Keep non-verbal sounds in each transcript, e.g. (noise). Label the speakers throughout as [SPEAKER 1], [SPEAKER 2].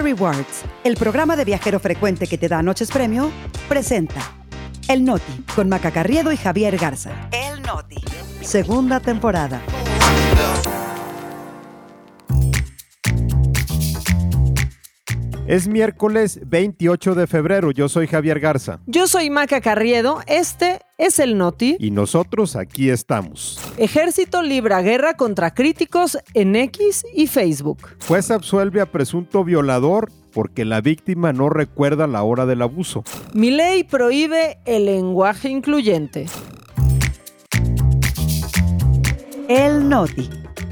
[SPEAKER 1] Rewards, el programa de viajero frecuente que te da noches premio, presenta El Noti con Maca Carriedo y Javier Garza. El Noti. Segunda temporada.
[SPEAKER 2] Es miércoles 28 de febrero. Yo soy Javier Garza.
[SPEAKER 3] Yo soy Maca Carriedo. Este es el Noti.
[SPEAKER 2] Y nosotros aquí estamos.
[SPEAKER 3] Ejército libra guerra contra críticos en X y Facebook.
[SPEAKER 2] Juez absuelve a presunto violador porque la víctima no recuerda la hora del abuso.
[SPEAKER 3] Mi ley prohíbe el lenguaje incluyente.
[SPEAKER 1] El Noti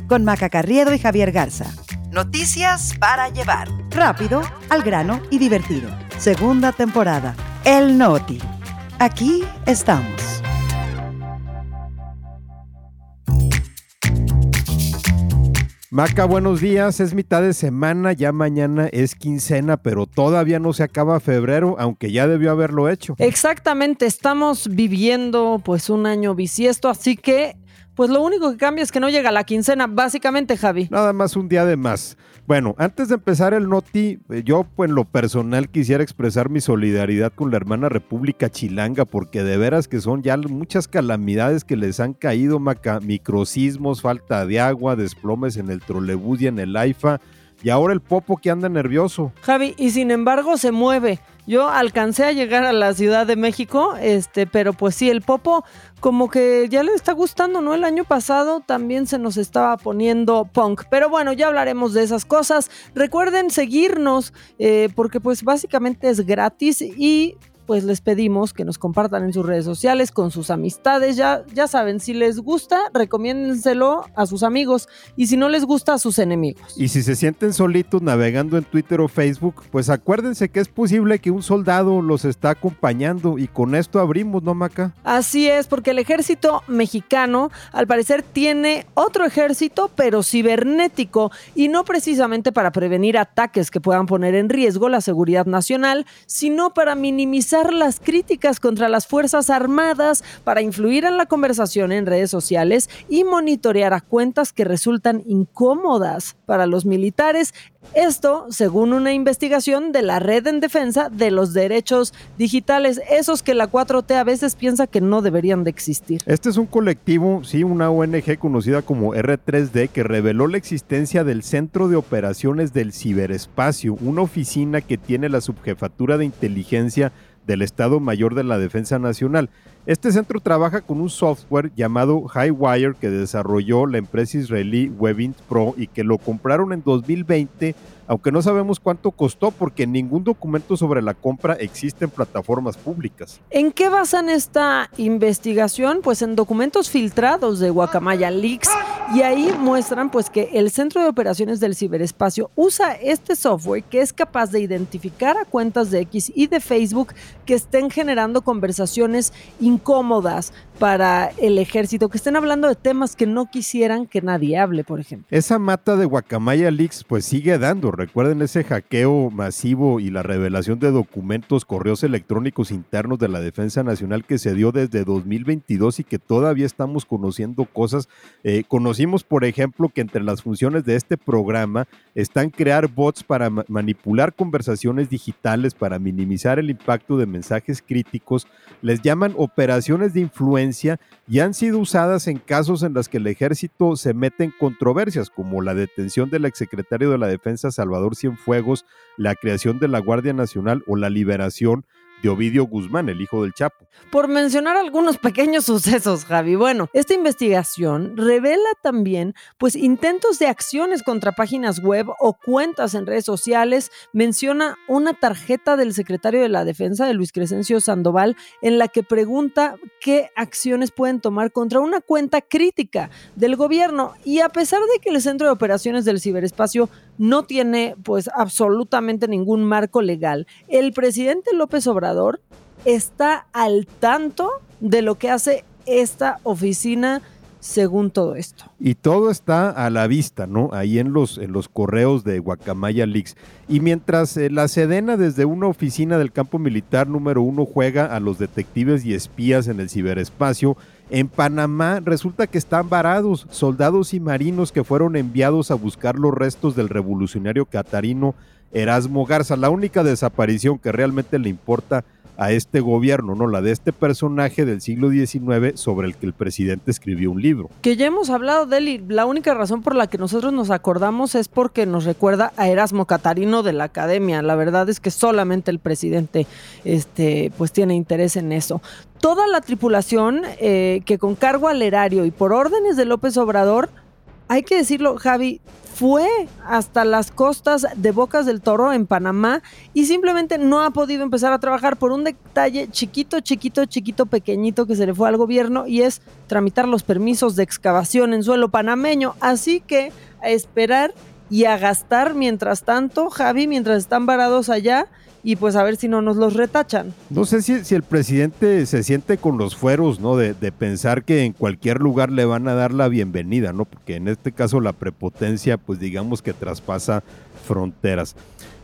[SPEAKER 1] con Maca Carriedo y Javier Garza. Noticias para llevar. Rápido, al grano y divertido. Segunda temporada. El Noti. Aquí estamos.
[SPEAKER 2] Maca, buenos días. Es mitad de semana, ya mañana es quincena, pero todavía no se acaba febrero, aunque ya debió haberlo hecho.
[SPEAKER 3] Exactamente, estamos viviendo pues un año bisiesto, así que pues lo único que cambia es que no llega la quincena, básicamente, Javi.
[SPEAKER 2] Nada más un día de más. Bueno, antes de empezar el noti, eh, yo pues, en lo personal quisiera expresar mi solidaridad con la hermana República Chilanga, porque de veras que son ya muchas calamidades que les han caído, maca, microsismos, falta de agua, desplomes en el trolebús y en el AIFA, y ahora el popo que anda nervioso.
[SPEAKER 3] Javi, y sin embargo se mueve. Yo alcancé a llegar a la Ciudad de México, este, pero pues sí, el Popo como que ya le está gustando, ¿no? El año pasado también se nos estaba poniendo punk. Pero bueno, ya hablaremos de esas cosas. Recuerden seguirnos, eh, porque pues básicamente es gratis y pues les pedimos que nos compartan en sus redes sociales con sus amistades. Ya, ya saben, si les gusta, recomiéndenselo a sus amigos y si no les gusta, a sus enemigos.
[SPEAKER 2] Y si se sienten solitos navegando en Twitter o Facebook, pues acuérdense que es posible que un soldado los está acompañando y con esto abrimos, ¿no, Maca?
[SPEAKER 3] Así es, porque el ejército mexicano al parecer tiene otro ejército, pero cibernético y no precisamente para prevenir ataques que puedan poner en riesgo la seguridad nacional, sino para minimizar las críticas contra las Fuerzas Armadas para influir en la conversación en redes sociales y monitorear a cuentas que resultan incómodas para los militares. Esto según una investigación de la Red en Defensa de los Derechos Digitales, esos que la 4T a veces piensa que no deberían de existir.
[SPEAKER 2] Este es un colectivo, sí, una ONG conocida como R3D que reveló la existencia del Centro de Operaciones del Ciberespacio, una oficina que tiene la subjefatura de inteligencia del Estado Mayor de la Defensa Nacional. Este centro trabaja con un software llamado Highwire que desarrolló la empresa israelí Webint Pro y que lo compraron en 2020 aunque no sabemos cuánto costó porque ningún documento sobre la compra existe en plataformas públicas.
[SPEAKER 3] ¿En qué basan esta investigación? Pues en documentos filtrados de Guacamaya Leaks y ahí muestran pues que el Centro de Operaciones del Ciberespacio usa este software que es capaz de identificar a cuentas de X y de Facebook que estén generando conversaciones incómodas para el ejército, que estén hablando de temas que no quisieran que nadie hable, por ejemplo.
[SPEAKER 2] Esa mata de Guacamaya Leaks pues sigue dando Recuerden ese hackeo masivo y la revelación de documentos, correos electrónicos internos de la Defensa Nacional que se dio desde 2022 y que todavía estamos conociendo cosas. Eh, conocimos, por ejemplo, que entre las funciones de este programa están crear bots para manipular conversaciones digitales, para minimizar el impacto de mensajes críticos. Les llaman operaciones de influencia y han sido usadas en casos en los que el ejército se mete en controversias, como la detención del exsecretario de la Defensa, Salvador Cienfuegos, la creación de la Guardia Nacional o la liberación de Ovidio Guzmán, el hijo del Chapo.
[SPEAKER 3] Por mencionar algunos pequeños (laughs) sucesos, Javi. Bueno, esta investigación revela también pues intentos de acciones contra páginas web o cuentas en redes sociales. Menciona una tarjeta del secretario de la Defensa de Luis Crescencio Sandoval en la que pregunta qué acciones pueden tomar contra una cuenta crítica del gobierno y a pesar de que el Centro de Operaciones del Ciberespacio no tiene pues absolutamente ningún marco legal, el presidente López Obrador está al tanto de lo que hace esta oficina según todo esto.
[SPEAKER 2] Y todo está a la vista, ¿no? Ahí en los, en los correos de Guacamaya Leaks. Y mientras eh, la Sedena desde una oficina del campo militar número uno juega a los detectives y espías en el ciberespacio, En Panamá resulta que están varados soldados y marinos que fueron enviados a buscar los restos del revolucionario catarino Erasmo Garza. La única desaparición que realmente le importa a este gobierno, ¿no? La de este personaje del siglo XIX sobre el que el presidente escribió un libro.
[SPEAKER 3] Que ya hemos hablado de él la única razón por la que nosotros nos acordamos es porque nos recuerda a Erasmo Catarino de la Academia. La verdad es que solamente el presidente este, pues tiene interés en eso. Toda la tripulación eh, que con cargo al erario y por órdenes de López Obrador, hay que decirlo, Javi, fue hasta las costas de Bocas del Toro en Panamá y simplemente no ha podido empezar a trabajar por un detalle chiquito, chiquito, chiquito, pequeñito que se le fue al gobierno y es tramitar los permisos de excavación en suelo panameño. Así que a esperar y a gastar mientras tanto, Javi, mientras están varados allá y pues a ver si no nos los retachan.
[SPEAKER 2] No sé si, si el presidente se siente con los fueros, ¿no? De, de, pensar que en cualquier lugar le van a dar la bienvenida, ¿no? Porque en este caso la prepotencia, pues digamos que traspasa fronteras.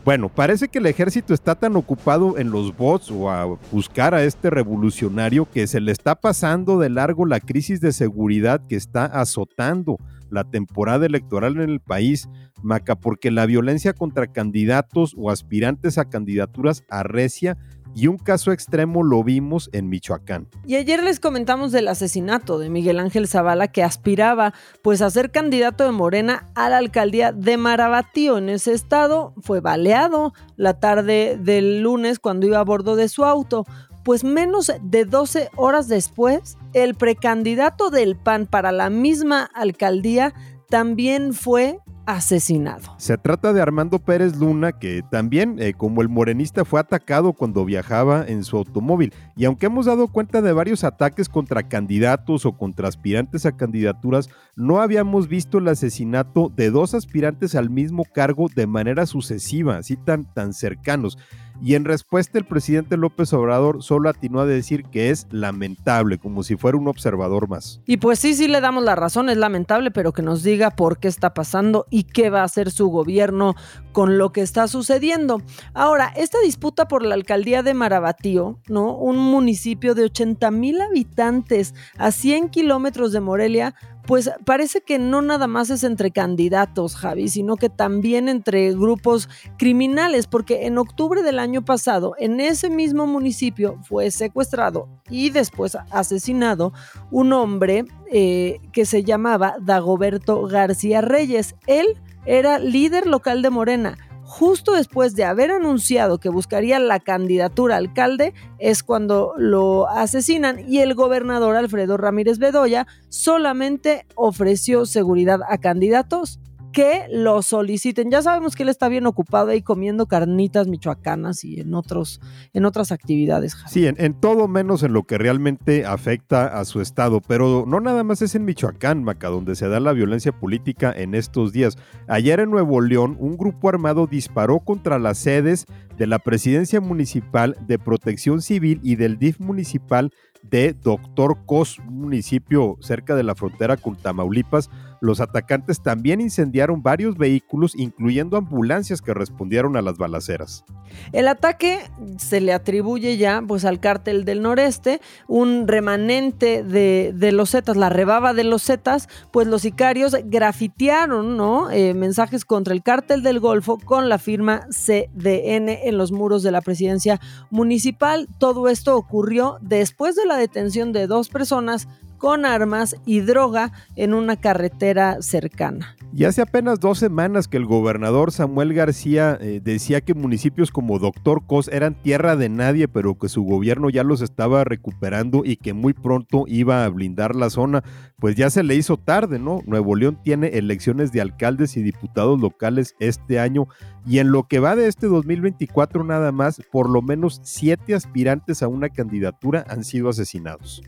[SPEAKER 2] Bueno, parece que el ejército está tan ocupado en los bots o a buscar a este revolucionario que se le está pasando de largo la crisis de seguridad que está azotando la temporada electoral en el país, Maca, porque la violencia contra candidatos o aspirantes a candidaturas arrecia y un caso extremo lo vimos en Michoacán.
[SPEAKER 3] Y ayer les comentamos del asesinato de Miguel Ángel Zavala que aspiraba pues a ser candidato de Morena a la alcaldía de Marabatío en ese estado, fue baleado la tarde del lunes cuando iba a bordo de su auto. Pues menos de 12 horas después, el precandidato del PAN para la misma alcaldía también fue asesinado.
[SPEAKER 2] Se trata de Armando Pérez Luna, que también, eh, como el morenista, fue atacado cuando viajaba en su automóvil. Y aunque hemos dado cuenta de varios ataques contra candidatos o contra aspirantes a candidaturas, no habíamos visto el asesinato de dos aspirantes al mismo cargo de manera sucesiva, así tan, tan cercanos. Y en respuesta el presidente López Obrador solo atinó a decir que es lamentable, como si fuera un observador más.
[SPEAKER 3] Y pues sí, sí le damos la razón, es lamentable, pero que nos diga por qué está pasando y qué va a hacer su gobierno con lo que está sucediendo. Ahora, esta disputa por la alcaldía de Marabatío, ¿no? Un municipio de 80 mil habitantes a 100 kilómetros de Morelia, pues parece que no nada más es entre candidatos, Javi, sino que también entre grupos criminales, porque en octubre del año pasado, en ese mismo municipio fue secuestrado y después asesinado un hombre eh, que se llamaba Dagoberto García Reyes. Él era líder local de Morena justo después de haber anunciado que buscaría la candidatura a alcalde, es cuando lo asesinan y el gobernador Alfredo Ramírez Bedoya solamente ofreció seguridad a candidatos que lo soliciten. Ya sabemos que él está bien ocupado ahí comiendo carnitas michoacanas y en, otros, en otras actividades.
[SPEAKER 2] Sí, en, en, todo menos en lo que realmente afecta a su estado, pero no nada más es en Michoacán, Maca, donde se da la violencia política en estos días. Ayer en Nuevo León, un grupo armado disparó contra las sedes de la Presidencia Municipal de Protección Civil y del DIF municipal de Doctor Cos, un municipio cerca de la frontera con Tamaulipas, los atacantes también incendiaron varios vehículos, incluyendo ambulancias que respondieron a las balaceras.
[SPEAKER 3] El ataque se le atribuye ya pues, al cártel del noreste, un remanente de, los Zetas, la rebaba de los Zetas, pues los sicarios grafitearon ¿no? Eh, mensajes contra el cártel del Golfo con la firma CDN en los muros de la presidencia municipal. Todo esto ocurrió después de la detención de dos personas con armas y droga en una carretera cercana.
[SPEAKER 2] Y hace apenas dos semanas que el gobernador Samuel García eh, decía que municipios como Doctor Cos eran tierra de nadie, pero que su gobierno ya los estaba recuperando y que muy pronto iba a blindar la zona, pues ya se le hizo tarde, ¿no? Nuevo León tiene elecciones de alcaldes y diputados locales este año y en lo que va de este 2024 nada más, por lo menos siete aspirantes a una candidatura han sido asesinados.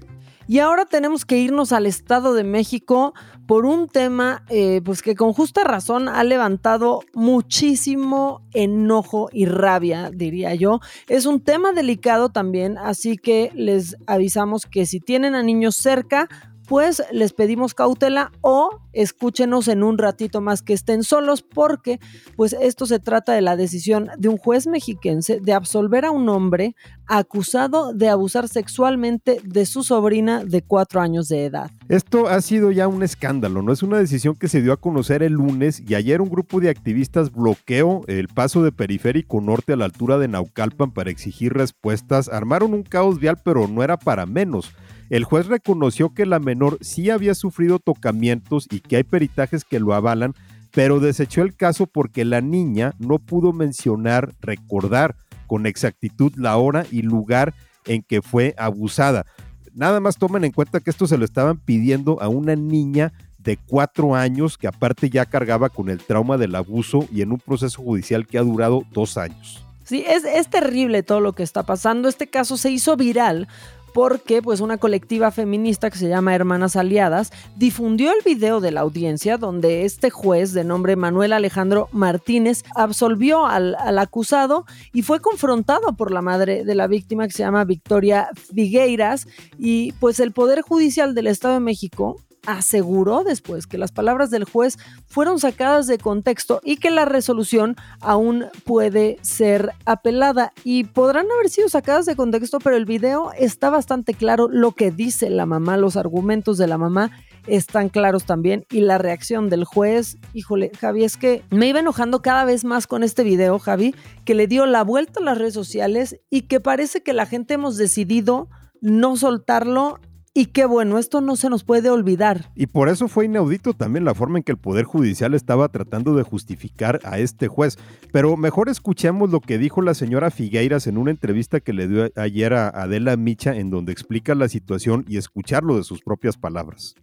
[SPEAKER 3] Y ahora tenemos que irnos al Estado de México por un tema eh, pues que con justa razón ha levantado muchísimo enojo y rabia, diría yo. Es un tema delicado también, así que les avisamos que si tienen a niños cerca, pues les pedimos cautela o escúchenos en un ratito más que estén solos porque pues esto se trata de la decisión de un juez mexiquense de absolver a un hombre acusado de abusar sexualmente de su sobrina de cuatro años de edad.
[SPEAKER 2] Esto ha sido ya un escándalo, ¿no? Es una decisión que se dio a conocer el lunes y ayer un grupo de activistas bloqueó el paso de Periférico Norte a la altura de Naucalpan para exigir respuestas. Armaron un caos vial, pero no era para menos. El juez reconoció que la menor sí había sufrido tocamientos y que hay peritajes que lo avalan, pero desechó el caso porque la niña no pudo mencionar, recordar con exactitud la hora y lugar en que fue abusada. Nada más tomen en cuenta que esto se lo estaban pidiendo a una niña de cuatro años que aparte ya cargaba con el trauma del abuso y en un proceso judicial que ha durado dos años.
[SPEAKER 3] Sí, es, es terrible todo lo que está pasando. Este caso se hizo viral porque pues una colectiva feminista que se llama Hermanas Aliadas difundió el video de la audiencia donde este juez de nombre Manuel Alejandro Martínez absolvió al, al acusado y fue confrontado por la madre de la víctima que se llama Victoria Figueiras. Y pues el Poder Judicial del Estado de México aseguró después que las palabras del juez fueron sacadas de contexto y que la resolución aún puede ser apelada. Y podrán haber sido sacadas de contexto, pero el video está bastante claro. Lo que dice la mamá, los argumentos de la mamá están claros también. Y la reacción del juez, híjole, Javi, es que me iba enojando cada vez más con este video, Javi, que le dio la vuelta a las redes sociales y que parece que la gente hemos decidido no soltarlo y qué bueno, esto no se nos puede olvidar.
[SPEAKER 2] Y por eso fue inaudito también la forma en que el Poder Judicial estaba tratando de justificar a este juez. Pero mejor escuchemos lo que dijo la señora Figueiras en una entrevista que le dio ayer a Adela Micha, en donde explica la situación y escucharlo de sus propias palabras.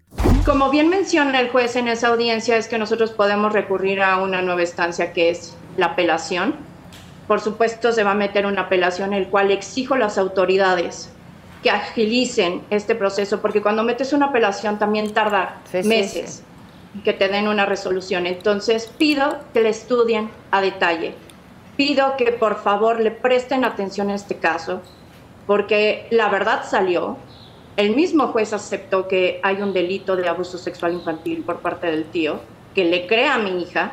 [SPEAKER 4] Como bien menciona el juez en esa audiencia, es que nosotros podemos recurrir a una nueva instancia que es la apelación. Por supuesto, se va a meter una apelación, el cual exijo a las autoridades que agilicen este proceso, porque cuando metes una apelación también tarda meses que te den una resolución. Entonces pido que le estudien a detalle. Pido que por favor le presten atención a este caso, porque la verdad salió. El mismo juez aceptó que hay un delito de abuso sexual infantil por parte del tío, que le crea a mi hija,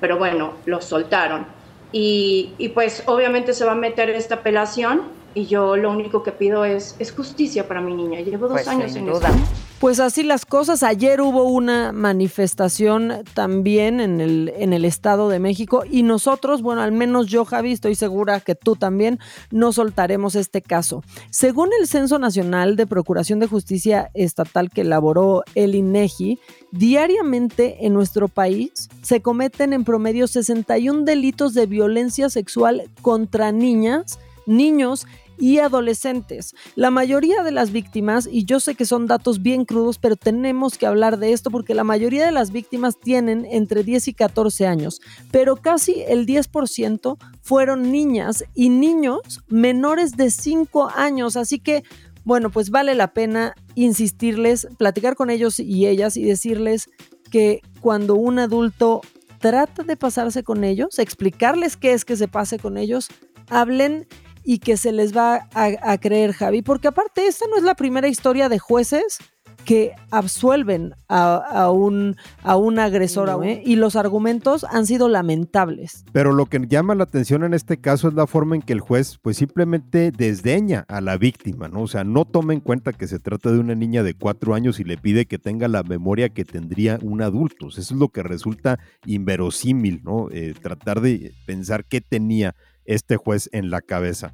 [SPEAKER 4] pero bueno, lo soltaron. Y, y pues obviamente se va a meter esta apelación y yo lo único que pido es, es justicia para mi niña. Llevo dos pues, años en duda. eso.
[SPEAKER 3] Pues así las cosas. Ayer hubo una manifestación también en el, en el Estado de México y nosotros, bueno, al menos yo, Javi, estoy segura que tú también, no soltaremos este caso. Según el Censo Nacional de Procuración de Justicia Estatal que elaboró el INEGI, diariamente en nuestro país se cometen en promedio 61 delitos de violencia sexual contra niñas, niños y adolescentes. La mayoría de las víctimas, y yo sé que son datos bien crudos, pero tenemos que hablar de esto porque la mayoría de las víctimas tienen entre 10 y 14 años, pero casi el 10% fueron niñas y niños menores de 5 años. Así que, bueno, pues vale la pena insistirles, platicar con ellos y ellas y decirles que cuando un adulto trata de pasarse con ellos, explicarles qué es que se pase con ellos, hablen y que se les va a, creer, Javi, porque aparte esta no es la primera historia de jueces que absuelven a, un, a un agresor ¿eh? y los argumentos han sido lamentables.
[SPEAKER 2] Pero lo que llama la atención en este caso es la forma en que el juez pues simplemente desdeña a la víctima, ¿no? O sea, no toma en cuenta que se trata de una niña de cuatro años y le pide que tenga la memoria que tendría un adulto. Eso es lo que resulta inverosímil, ¿no? Eh, tratar de pensar qué tenía este juez en la cabeza.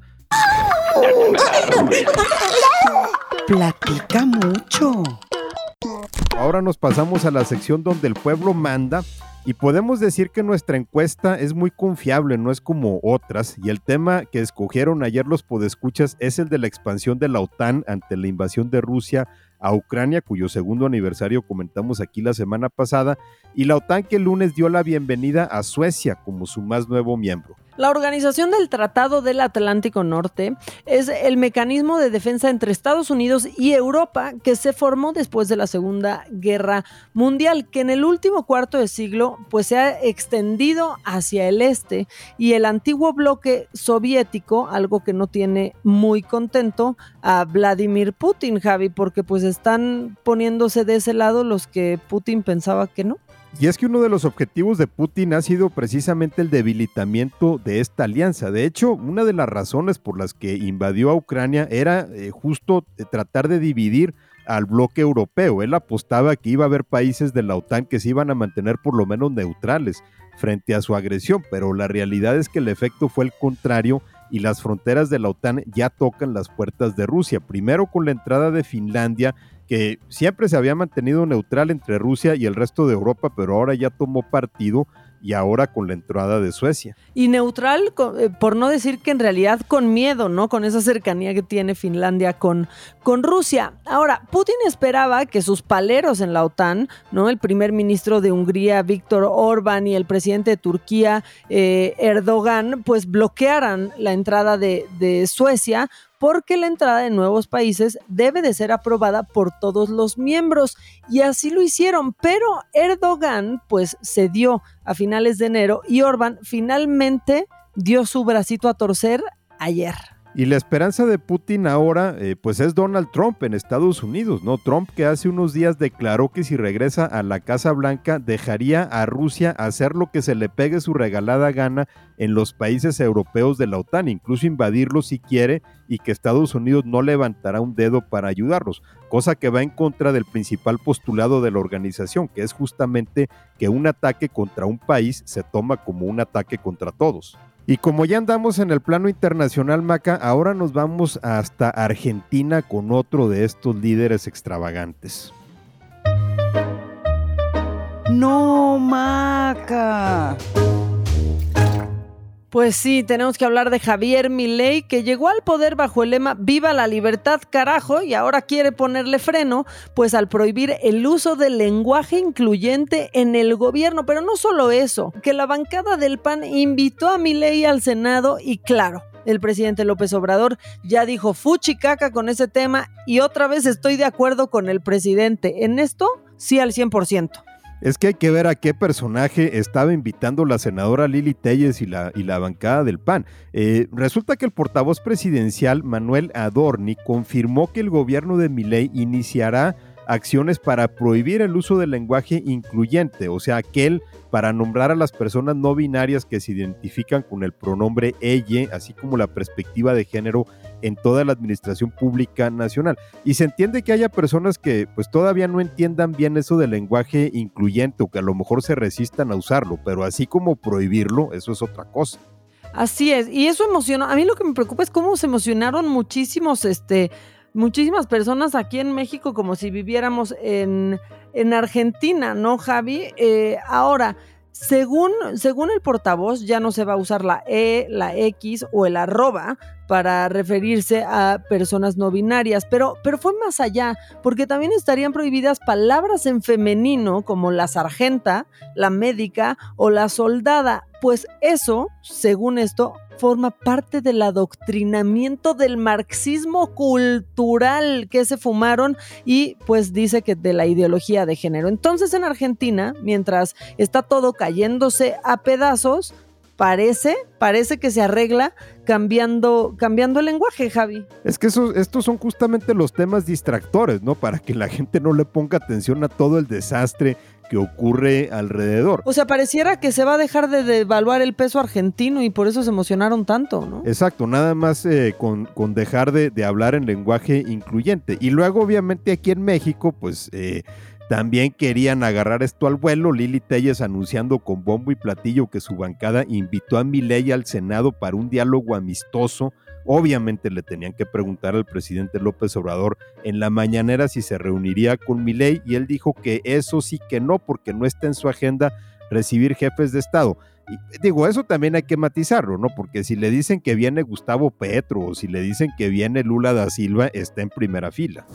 [SPEAKER 1] Platica mucho.
[SPEAKER 2] Ahora nos pasamos a la sección donde el pueblo manda y podemos decir que nuestra encuesta es muy confiable, no es como otras, y el tema que escogieron ayer los podescuchas es el de la expansión de la OTAN ante la invasión de Rusia a Ucrania, cuyo segundo aniversario comentamos aquí la semana pasada, y la OTAN que el lunes dio la bienvenida a Suecia como su más nuevo miembro.
[SPEAKER 3] La Organización del Tratado del Atlántico Norte es el mecanismo de defensa entre Estados Unidos y Europa que se formó después de la Segunda Guerra Mundial, que en el último cuarto de siglo pues se ha extendido hacia el este y el antiguo bloque soviético, algo que no tiene muy contento a Vladimir Putin, Javi, porque pues están poniéndose de ese lado los que Putin pensaba que no.
[SPEAKER 2] Y es que uno de los objetivos de Putin ha sido precisamente el debilitamiento de esta alianza. De hecho, una de las razones por las que invadió a Ucrania era eh, justo eh, tratar de dividir al bloque europeo. Él apostaba que iba a haber países de la OTAN que se iban a mantener por lo menos neutrales frente a su agresión, pero la realidad es que el efecto fue el contrario y las fronteras de la OTAN ya tocan las puertas de Rusia. Primero con la entrada de Finlandia que siempre se había mantenido neutral entre Rusia y el resto de Europa, pero ahora ya tomó partido y ahora con la entrada de Suecia.
[SPEAKER 3] Y neutral, eh, por no decir que en realidad con miedo, ¿no? Con esa cercanía que tiene Finlandia con, con Rusia. Ahora, Putin esperaba que sus paleros en la OTAN, ¿no? El primer ministro de Hungría, Víctor Orbán, y el presidente de Turquía, eh, Erdogan, pues bloquearan la entrada de, de Suecia porque la entrada de nuevos países debe de ser aprobada por todos los miembros y así lo hicieron, pero Erdogan pues cedió a finales de enero y Orbán finalmente dio su bracito a torcer ayer.
[SPEAKER 2] Y la esperanza de Putin ahora, eh, pues es Donald Trump en Estados Unidos, ¿no? Trump que hace unos días declaró que si regresa a la Casa Blanca dejaría a Rusia hacer lo que se le pegue su regalada gana en los países europeos de la OTAN, incluso invadirlos si quiere y que Estados Unidos no levantará un dedo para ayudarlos, cosa que va en contra del principal postulado de la organización, que es justamente que un ataque contra un país se toma como un ataque contra todos. Y como ya andamos en el plano internacional, Maca, ahora nos vamos hasta Argentina con otro de estos líderes extravagantes.
[SPEAKER 1] No, Maca.
[SPEAKER 3] Pues sí, tenemos que hablar de Javier Milei, que llegó al poder bajo el lema Viva la libertad, carajo, y ahora quiere ponerle freno, pues al prohibir el uso del lenguaje incluyente en el gobierno. Pero no solo eso, que la bancada del PAN invitó a Milei al Senado y claro, el presidente López Obrador ya dijo fuchi caca con ese tema y otra vez estoy de acuerdo con el presidente. En esto, sí al 100%
[SPEAKER 2] es que hay que ver a qué personaje estaba invitando la senadora Lili Telles y la, y la bancada del PAN. Eh, resulta que el portavoz presidencial Manuel Adorni confirmó que el gobierno de Milei iniciará acciones para prohibir el uso del lenguaje incluyente, o sea, aquel para nombrar a las personas no binarias que se identifican con el pronombre ella, así como la perspectiva de género en toda la administración pública nacional. Y se entiende que haya personas que pues todavía no entiendan bien eso del lenguaje incluyente o que a lo mejor se resistan a usarlo, pero así como prohibirlo, eso es otra cosa.
[SPEAKER 3] Así es, y eso emocionó. A mí lo que me preocupa es cómo se emocionaron muchísimos este muchísimas personas aquí en México como si viviéramos en, en Argentina, ¿no, Javi? Eh, ahora, según, según el portavoz, ya no se va a usar la E, la X o el arroba para referirse a personas no binarias, pero, pero fue más allá, porque también estarían prohibidas palabras en femenino como la sargenta, la médica o la soldada, pues eso, según esto, forma parte del adoctrinamiento del marxismo cultural que se fumaron y pues dice que de la ideología de género. Entonces en Argentina, mientras está todo cayéndose a pedazos, parece, parece que se arregla cambiando, cambiando el lenguaje, Javi.
[SPEAKER 2] Es que estos son justamente los temas distractores, ¿no? Para que la gente no le ponga atención a todo el desastre que ocurre alrededor.
[SPEAKER 3] O sea, pareciera que se va a dejar de devaluar el peso argentino y por eso se emocionaron tanto, ¿no?
[SPEAKER 2] Exacto, nada más eh, con, dejar de, hablar en lenguaje incluyente. Y luego, obviamente, aquí en México, pues... Eh, también querían agarrar esto al vuelo, Lili Telles anunciando con bombo y platillo que su bancada invitó a Milei al Senado para un diálogo amistoso Obviamente le tenían que preguntar al presidente López Obrador en la mañanera si se reuniría con Milei y él dijo que eso sí que no, porque no está en su agenda recibir jefes de Estado. Digo, eso también hay que matizarlo, ¿no? Porque si le dicen que viene Gustavo Petro o si le dicen que viene Lula da Silva, está en primera fila.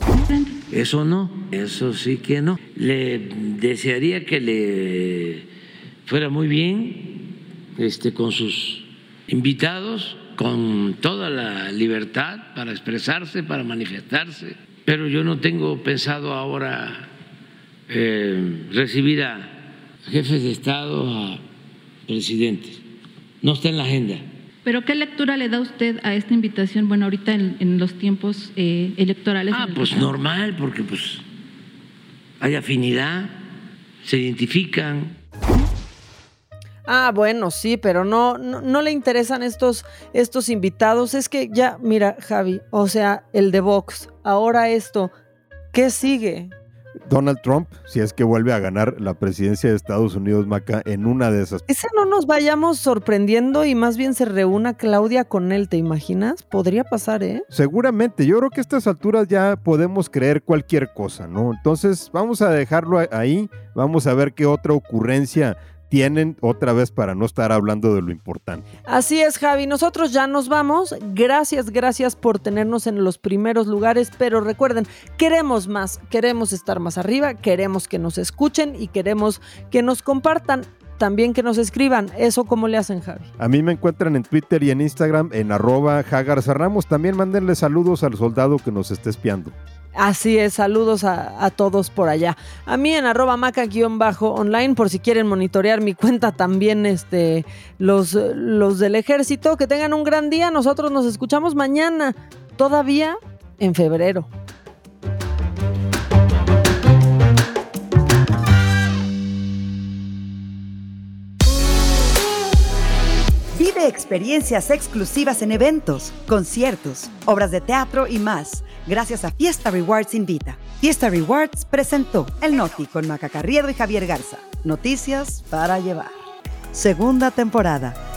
[SPEAKER 5] Eso no, eso sí que no. Le desearía que le fuera muy bien este, con sus invitados con toda la libertad para expresarse, para manifestarse, pero yo no tengo pensado ahora eh, recibir a jefes de Estado, a presidentes. No está en la agenda.
[SPEAKER 6] ¿Pero qué lectura le da usted a esta invitación? Bueno, ahorita en, los tiempos eh, electorales.
[SPEAKER 5] Ah, pues normal, porque pues hay afinidad, se identifican.
[SPEAKER 3] Ah, bueno, sí, pero no, no, le interesan estos, estos invitados. Es que ya, mira, Javi, o sea, el de Vox, ahora esto, ¿qué sigue?
[SPEAKER 2] Donald Trump, si es que vuelve a ganar la presidencia de Estados Unidos, Maca, en una de esas.
[SPEAKER 3] Ese no nos vayamos sorprendiendo y más bien se reúna Claudia con él, ¿te imaginas? Podría pasar, ¿eh?
[SPEAKER 2] Seguramente, yo creo que a estas alturas ya podemos creer cualquier cosa, ¿no? Entonces vamos a dejarlo ahí, vamos a ver qué otra ocurrencia tienen otra vez para no estar hablando de lo importante.
[SPEAKER 3] Así es, Javi. Nosotros ya nos vamos. Gracias, gracias por tenernos en los primeros lugares. Pero recuerden, queremos más, queremos estar más arriba, queremos que nos escuchen y queremos que nos compartan. También que nos escriban. ¿Eso cómo le hacen, Javi?
[SPEAKER 2] A mí me encuentran en Twitter y en Instagram en arroba Ramos. También mándenle saludos al soldado que nos esté espiando.
[SPEAKER 3] Así es, saludos a, todos por allá. A mí en arroba maca-online por si quieren monitorear mi cuenta también este, los, los del ejército. Que tengan un gran día. Nosotros nos escuchamos mañana, todavía en febrero.
[SPEAKER 1] Vive experiencias exclusivas en eventos, conciertos, obras de teatro y más gracias a Fiesta Rewards Invita. Fiesta Rewards presentó El Noti con Maca Carriedo y Javier Garza. Noticias para llevar. Segunda temporada.